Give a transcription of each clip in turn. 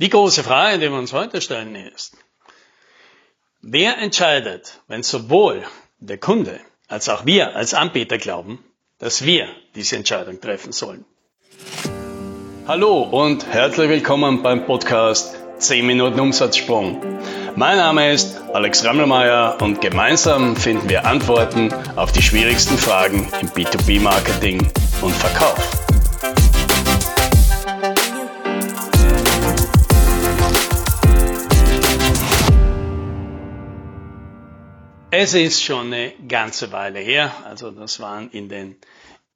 Die große Frage, die wir uns heute stellen, ist, wer entscheidet, wenn sowohl der Kunde als auch wir als Anbieter glauben, dass wir diese Entscheidung treffen sollen? Hallo und herzlich willkommen beim Podcast 10 Minuten Umsatzsprung. Mein Name ist Alex Rammelmeier und gemeinsam finden wir Antworten auf die schwierigsten Fragen im B2B-Marketing und Verkauf. Es ist schon eine ganze Weile her. Also das waren in den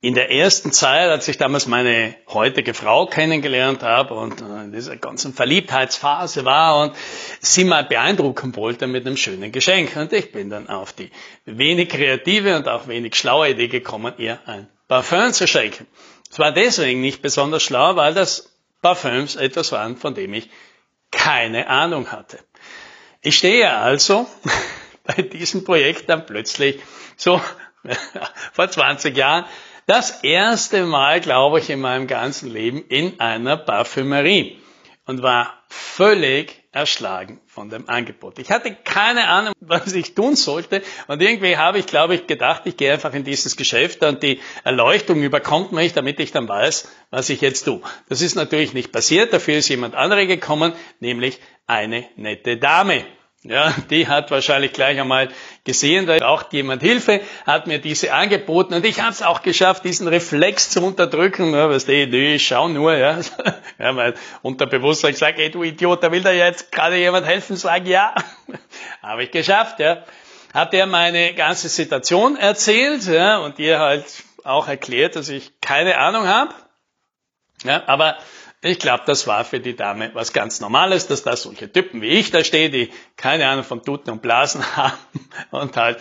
in der ersten Zeit, als ich damals meine heutige Frau kennengelernt habe und in dieser ganzen Verliebtheitsphase war und sie mal beeindrucken wollte mit einem schönen Geschenk. Und ich bin dann auf die wenig kreative und auch wenig schlaue Idee gekommen, ihr ein Parfum zu schenken. Es war deswegen nicht besonders schlau, weil das Parfüms etwas waren, von dem ich keine Ahnung hatte. Ich stehe also bei diesem Projekt dann plötzlich so vor 20 Jahren das erste Mal, glaube ich, in meinem ganzen Leben in einer Parfümerie und war völlig erschlagen von dem Angebot. Ich hatte keine Ahnung, was ich tun sollte und irgendwie habe ich, glaube ich, gedacht, ich gehe einfach in dieses Geschäft und die Erleuchtung überkommt mich, damit ich dann weiß, was ich jetzt tue. Das ist natürlich nicht passiert, dafür ist jemand andere gekommen, nämlich eine nette Dame. Ja, die hat wahrscheinlich gleich einmal gesehen, da braucht jemand Hilfe, hat mir diese angeboten und ich habe es auch geschafft, diesen Reflex zu unterdrücken. Ja, was die Idee, ich schau nur, ja. ja weil unterbewusst ich sage, ey du Idiot, da will da jetzt gerade jemand helfen, sage ja. habe ich geschafft, ja. Hat er meine ganze Situation erzählt, ja, und ihr halt auch erklärt, dass ich keine Ahnung habe. Ja, aber ich glaube, das war für die Dame was ganz Normales, dass da solche Typen wie ich da stehen, die keine Ahnung von Tuten und Blasen haben und halt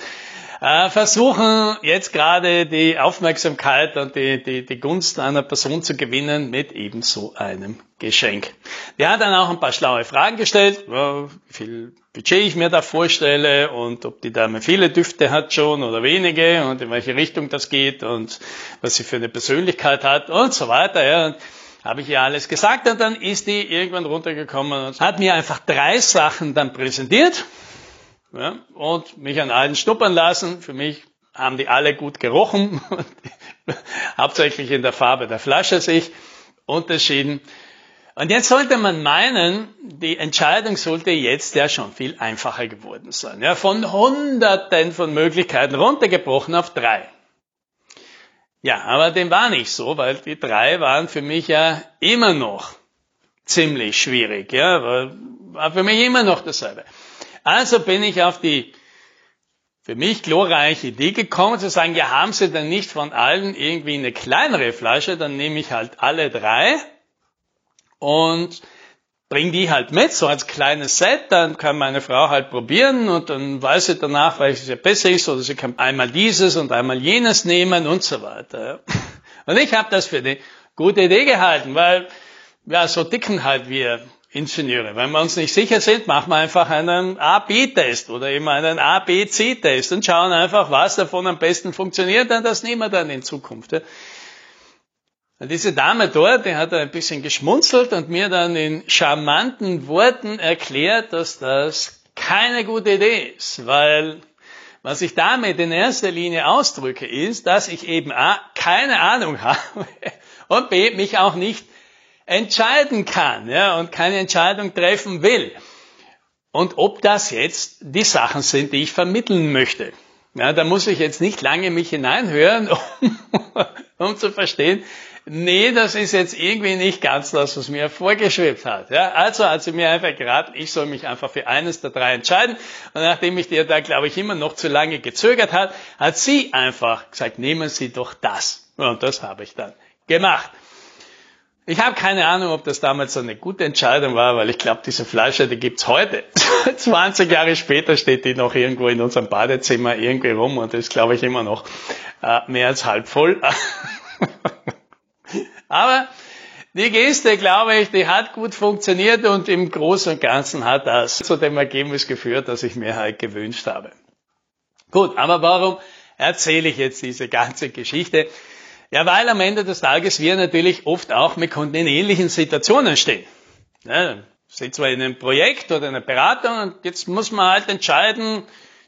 äh, versuchen jetzt gerade die Aufmerksamkeit und die, die, die Gunst einer Person zu gewinnen mit eben so einem Geschenk. Die hat dann auch ein paar schlaue Fragen gestellt, wie viel Budget ich mir da vorstelle und ob die Dame viele Düfte hat schon oder wenige und in welche Richtung das geht und was sie für eine Persönlichkeit hat und so weiter. Ja. Habe ich ihr alles gesagt und dann ist die irgendwann runtergekommen und hat mir einfach drei Sachen dann präsentiert ja, und mich an allen schnuppern lassen. Für mich haben die alle gut gerochen, hauptsächlich in der Farbe der Flasche sich unterschieden. Und jetzt sollte man meinen, die Entscheidung sollte jetzt ja schon viel einfacher geworden sein. Ja, von Hunderten von Möglichkeiten runtergebrochen auf drei. Ja, aber dem war nicht so, weil die drei waren für mich ja immer noch ziemlich schwierig. Ja, war, für mich immer noch dasselbe. Also bin ich auf die für mich glorreiche Idee gekommen, zu sagen, ja, haben Sie denn nicht von allen irgendwie eine kleinere Flasche, dann nehme ich halt alle drei und bring die halt mit, so als kleines Set, dann kann meine Frau halt probieren und dann weiß sie danach, welches ja besser ist, oder sie kann einmal dieses und einmal jenes nehmen und so weiter. Und ich habe das für eine gute Idee gehalten, weil ja, so dicken halt wir Ingenieure. Wenn wir uns nicht sicher sind, machen wir einfach einen A-B-Test oder eben einen A-B-C-Test und schauen einfach, was davon am besten funktioniert, und das nehmen wir dann in Zukunft. Diese Dame dort, die hat ein bisschen geschmunzelt und mir dann in charmanten Worten erklärt, dass das keine gute Idee ist, weil was ich damit in erster Linie ausdrücke, ist, dass ich eben A, keine Ahnung habe und B, mich auch nicht entscheiden kann ja, und keine Entscheidung treffen will. Und ob das jetzt die Sachen sind, die ich vermitteln möchte. Ja, da muss ich jetzt nicht lange mich hineinhören, um, um zu verstehen, nee, das ist jetzt irgendwie nicht ganz das, was mir vorgeschwebt hat. Ja, also hat sie mir einfach geraten, ich soll mich einfach für eines der drei entscheiden. Und nachdem ich dir da, glaube ich, immer noch zu lange gezögert hat, hat sie einfach gesagt, nehmen Sie doch das. Und das habe ich dann gemacht. Ich habe keine Ahnung, ob das damals eine gute Entscheidung war, weil ich glaube, diese Flasche, die gibt's heute. 20 Jahre später steht die noch irgendwo in unserem Badezimmer irgendwie rum und ist, glaube ich, immer noch äh, mehr als halb voll. Aber die Geste, glaube ich, die hat gut funktioniert und im Großen und Ganzen hat das zu dem Ergebnis geführt, das ich mir halt gewünscht habe. Gut, aber warum erzähle ich jetzt diese ganze Geschichte? Ja, weil am Ende des Tages wir natürlich oft auch mit Kunden in ähnlichen Situationen stehen. Ja, sind zwar in einem Projekt oder in einer Beratung und jetzt muss man halt entscheiden,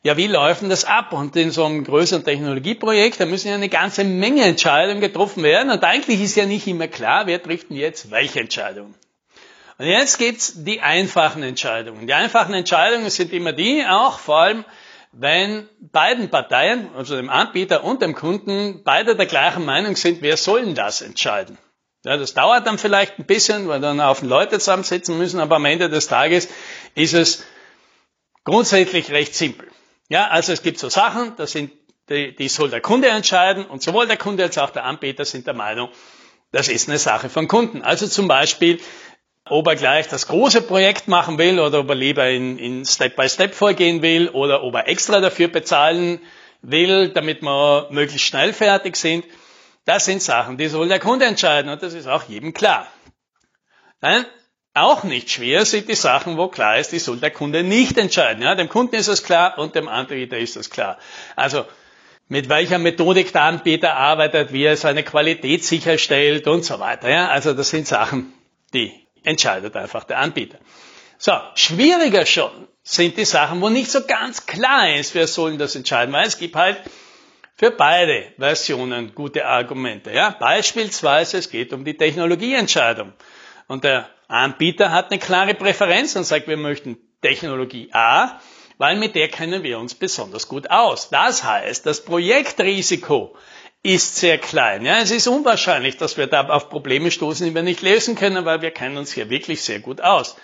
ja, wie läuft denn das ab? Und in so einem größeren Technologieprojekt, da müssen ja eine ganze Menge Entscheidungen getroffen werden und eigentlich ist ja nicht immer klar, wer trifft denn jetzt welche Entscheidung. Und jetzt gibt's die einfachen Entscheidungen. Die einfachen Entscheidungen sind immer die, auch vor allem, wenn beiden Parteien, also dem Anbieter und dem Kunden, beide der gleichen Meinung sind, wer soll denn das entscheiden? Ja, das dauert dann vielleicht ein bisschen, weil dann auf den Leute zusammensitzen müssen, aber am Ende des Tages ist es grundsätzlich recht simpel. Ja, also es gibt so Sachen, das sind, die, die soll der Kunde entscheiden und sowohl der Kunde als auch der Anbieter sind der Meinung, das ist eine Sache von Kunden. Also zum Beispiel, ob er gleich das große Projekt machen will oder ob er lieber in, in Step-by-Step Step vorgehen will oder ob er extra dafür bezahlen will, damit wir möglichst schnell fertig sind. Das sind Sachen, die soll der Kunde entscheiden und das ist auch jedem klar. Nein, auch nicht schwer sind die Sachen, wo klar ist, die soll der Kunde nicht entscheiden. Ja, dem Kunden ist es klar und dem Anbieter ist es klar. Also mit welcher Methodik der Anbieter arbeitet, wie er seine Qualität sicherstellt und so weiter. Ja, also das sind Sachen, die entscheidet einfach der Anbieter. So, schwieriger schon sind die Sachen, wo nicht so ganz klar ist, wer soll das entscheiden, weil es gibt halt für beide Versionen gute Argumente. Ja, beispielsweise es geht um die Technologieentscheidung. Und der Anbieter hat eine klare Präferenz und sagt, wir möchten Technologie A, weil mit der kennen wir uns besonders gut aus. Das heißt, das Projektrisiko ist sehr klein. Ja, es ist unwahrscheinlich, dass wir da auf Probleme stoßen, die wir nicht lösen können, weil wir kennen uns hier wirklich sehr gut aus.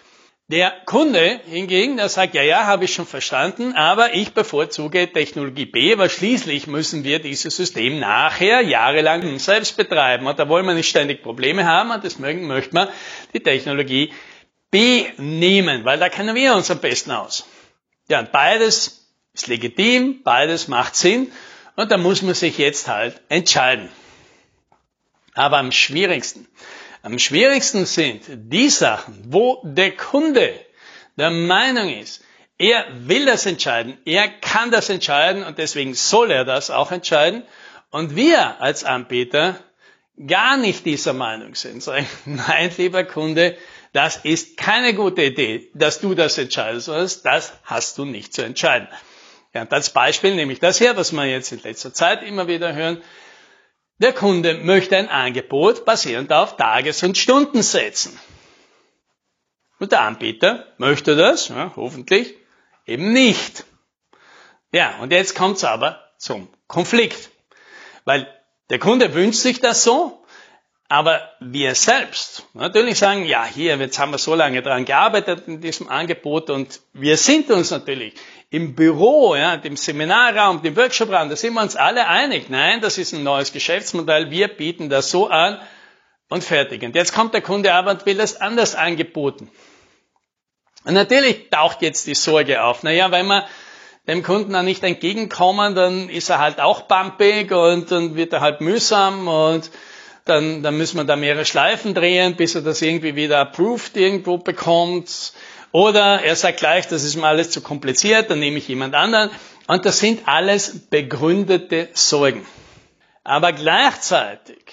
Der Kunde hingegen, der sagt, ja, ja, habe ich schon verstanden, aber ich bevorzuge Technologie B, weil schließlich müssen wir dieses System nachher jahrelang selbst betreiben. Und da wollen wir nicht ständig Probleme haben und deswegen möchte man die Technologie B nehmen, weil da kennen wir uns am besten aus. Ja, und beides ist legitim, beides macht Sinn und da muss man sich jetzt halt entscheiden. Aber am schwierigsten am schwierigsten sind die Sachen, wo der Kunde der Meinung ist, er will das entscheiden, er kann das entscheiden und deswegen soll er das auch entscheiden. Und wir als Anbieter gar nicht dieser Meinung sind, sagen, nein, lieber Kunde, das ist keine gute Idee, dass du das entscheidest, das hast du nicht zu entscheiden. Ja, und als Beispiel nehme ich das her, was wir jetzt in letzter Zeit immer wieder hören. Der Kunde möchte ein Angebot basierend auf Tages- und Stundensätzen. Und der Anbieter möchte das, ja, hoffentlich, eben nicht. Ja, und jetzt kommt es aber zum Konflikt. Weil der Kunde wünscht sich das so, aber wir selbst natürlich sagen, ja, hier, jetzt haben wir so lange daran gearbeitet in diesem Angebot und wir sind uns natürlich im Büro, ja, dem Seminarraum, dem Workshopraum, da sind wir uns alle einig. Nein, das ist ein neues Geschäftsmodell. Wir bieten das so an und fertig. Und jetzt kommt der Kunde aber und will das anders angeboten. Und natürlich taucht jetzt die Sorge auf. Naja, wenn wir dem Kunden dann nicht entgegenkommen, dann ist er halt auch bumpig und dann wird er halt mühsam und dann, dann müssen wir da mehrere Schleifen drehen, bis er das irgendwie wieder approved irgendwo bekommt. Oder er sagt gleich, das ist mir alles zu kompliziert, dann nehme ich jemand anderen. Und das sind alles begründete Sorgen. Aber gleichzeitig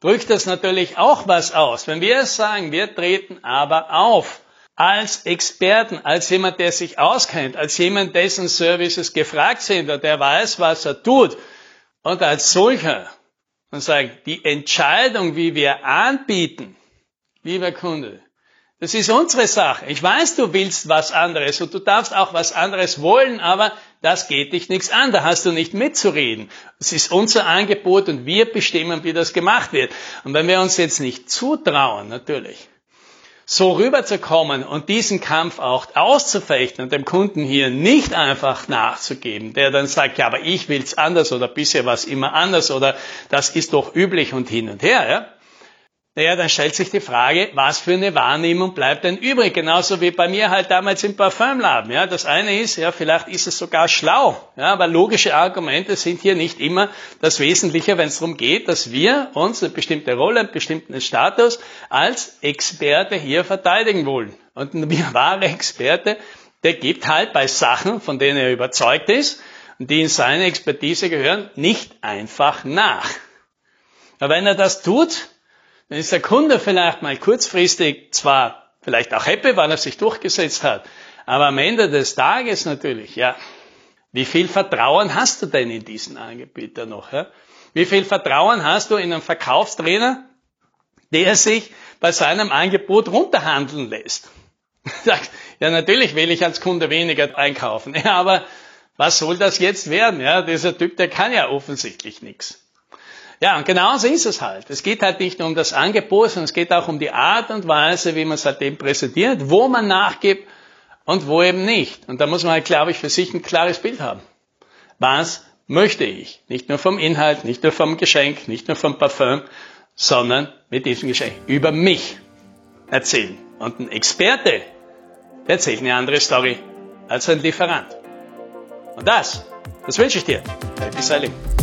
drückt das natürlich auch was aus. Wenn wir sagen, wir treten aber auf als Experten, als jemand, der sich auskennt, als jemand, dessen Services gefragt sind und der weiß, was er tut, und als solcher und sagen, die Entscheidung, wie wir anbieten, lieber Kunde, das ist unsere Sache. Ich weiß, du willst was anderes und du darfst auch was anderes wollen, aber das geht dich nichts an. Da hast du nicht mitzureden. Es ist unser Angebot und wir bestimmen, wie das gemacht wird. Und wenn wir uns jetzt nicht zutrauen, natürlich, so rüberzukommen und diesen Kampf auch auszufechten und dem Kunden hier nicht einfach nachzugeben, der dann sagt, ja, aber ich will's anders oder bisher war es immer anders oder das ist doch üblich und hin und her, ja, naja, dann stellt sich die Frage, was für eine Wahrnehmung bleibt denn übrig? Genauso wie bei mir halt damals im Parfümladen. Ja, das eine ist, ja, vielleicht ist es sogar schlau. Ja, aber logische Argumente sind hier nicht immer das Wesentliche, wenn es darum geht, dass wir uns eine bestimmte Rolle, einen bestimmten Status als Experte hier verteidigen wollen. Und ein wahrer Experte, der gibt halt bei Sachen, von denen er überzeugt ist und die in seine Expertise gehören, nicht einfach nach. Aber wenn er das tut, dann ist der Kunde vielleicht mal kurzfristig zwar vielleicht auch happy, weil er sich durchgesetzt hat. Aber am Ende des Tages natürlich, ja, wie viel Vertrauen hast du denn in diesen Anbieter noch? Ja? Wie viel Vertrauen hast du in einen Verkaufstrainer, der sich bei seinem Angebot runterhandeln lässt? Ja, natürlich will ich als Kunde weniger einkaufen. Ja, aber was soll das jetzt werden? Ja, dieser Typ, der kann ja offensichtlich nichts. Ja, und genauso ist es halt. Es geht halt nicht nur um das Angebot, sondern es geht auch um die Art und Weise, wie man es halt eben präsentiert, wo man nachgibt und wo eben nicht. Und da muss man halt, glaube ich, für sich ein klares Bild haben. Was möchte ich? Nicht nur vom Inhalt, nicht nur vom Geschenk, nicht nur vom Parfum, sondern mit diesem Geschenk über mich erzählen. Und ein Experte, der erzählt eine andere Story als ein Lieferant. Und das, das wünsche ich dir. Happy Sailing.